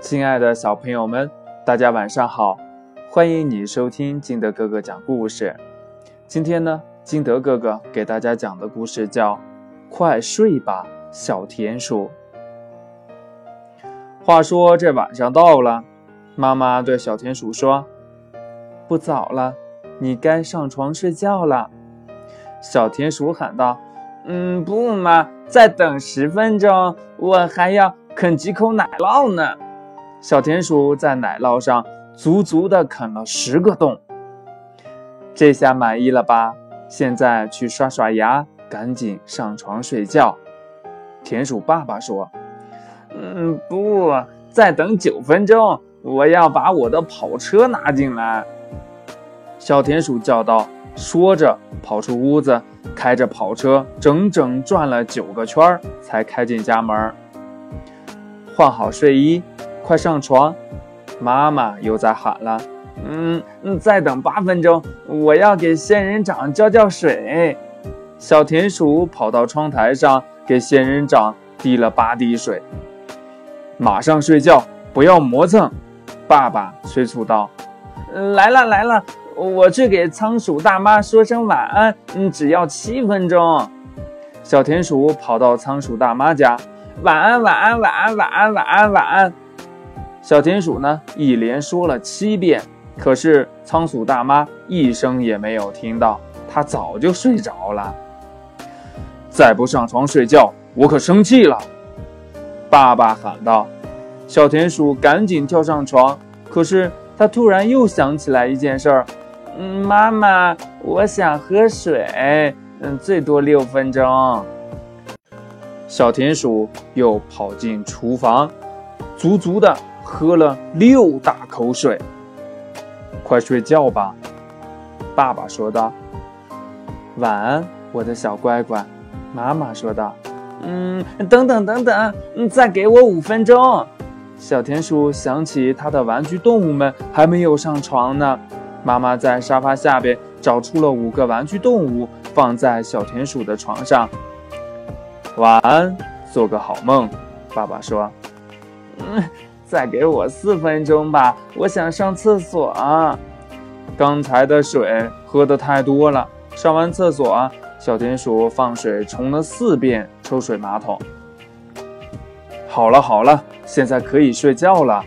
亲爱的小朋友们，大家晚上好！欢迎你收听金德哥哥讲故事。今天呢，金德哥哥给大家讲的故事叫《快睡吧，小田鼠》。话说这晚上到了，妈妈对小田鼠说：“不早了，你该上床睡觉了。”小田鼠喊道：“嗯，不嘛，再等十分钟，我还要啃几口奶酪呢。”小田鼠在奶酪上足足的啃了十个洞，这下满意了吧？现在去刷刷牙，赶紧上床睡觉。田鼠爸爸说：“嗯，不，再等九分钟，我要把我的跑车拿进来。”小田鼠叫道，说着跑出屋子，开着跑车整整转了九个圈，才开进家门。换好睡衣。快上床！妈妈又在喊了。嗯嗯，再等八分钟，我要给仙人掌浇浇水。小田鼠跑到窗台上，给仙人掌滴了八滴水。马上睡觉，不要磨蹭！爸爸催促道。来了来了，我去给仓鼠大妈说声晚安。嗯，只要七分钟。小田鼠跑到仓鼠大妈家，晚安晚安晚安晚安晚安晚安。小田鼠呢，一连说了七遍，可是仓鼠大妈一声也没有听到，她早就睡着了。再不上床睡觉，我可生气了！爸爸喊道。小田鼠赶紧跳上床，可是他突然又想起来一件事儿：“嗯，妈妈，我想喝水，嗯，最多六分钟。”小田鼠又跑进厨房，足足的。喝了六大口水，快睡觉吧，爸爸说道。晚安，我的小乖乖，妈妈说道。嗯，等等等等，再给我五分钟。小田鼠想起他的玩具动物们还没有上床呢。妈妈在沙发下边找出了五个玩具动物，放在小田鼠的床上。晚安，做个好梦，爸爸说。嗯。再给我四分钟吧，我想上厕所。刚才的水喝的太多了，上完厕所，小田鼠放水冲了四遍抽水马桶。好了好了，现在可以睡觉了。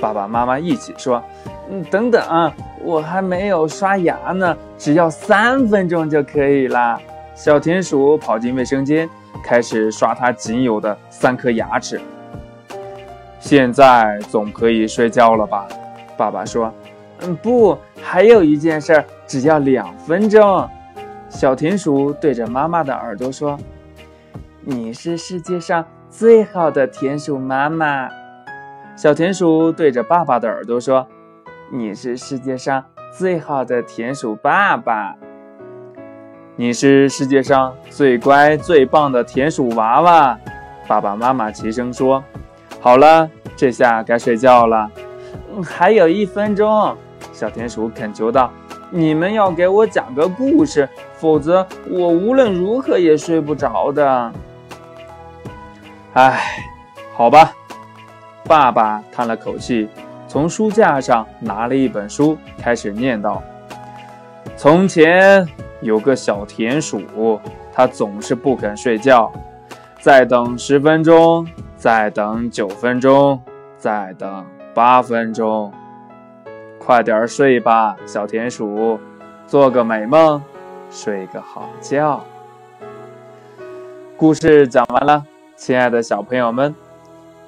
爸爸妈妈一起说：“嗯，等等，我还没有刷牙呢，只要三分钟就可以啦。”小田鼠跑进卫生间，开始刷它仅有的三颗牙齿。现在总可以睡觉了吧？爸爸说：“嗯，不，还有一件事，只要两分钟。”小田鼠对着妈妈的耳朵说：“你是世界上最好的田鼠妈妈。”小田鼠对着爸爸的耳朵说：“你是世界上最好的田鼠爸爸。”你是世界上最乖最棒的田鼠娃娃。爸爸妈妈齐声说。好了，这下该睡觉了。还有一分钟，小田鼠恳求道：“你们要给我讲个故事，否则我无论如何也睡不着的。”唉，好吧。爸爸叹了口气，从书架上拿了一本书，开始念道：“从前有个小田鼠，它总是不肯睡觉。再等十分钟。”再等九分钟，再等八分钟，快点睡吧，小田鼠，做个美梦，睡个好觉。故事讲完了，亲爱的小朋友们，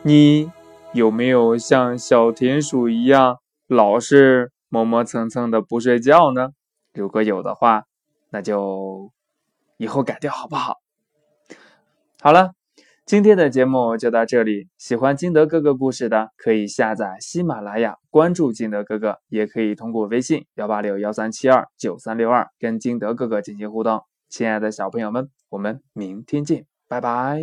你有没有像小田鼠一样，老是磨磨蹭蹭的不睡觉呢？如果有的话，那就以后改掉好不好？好了。今天的节目就到这里，喜欢金德哥哥故事的可以下载喜马拉雅，关注金德哥哥，也可以通过微信幺八六幺三七二九三六二跟金德哥哥进行互动。亲爱的小朋友们，我们明天见，拜拜。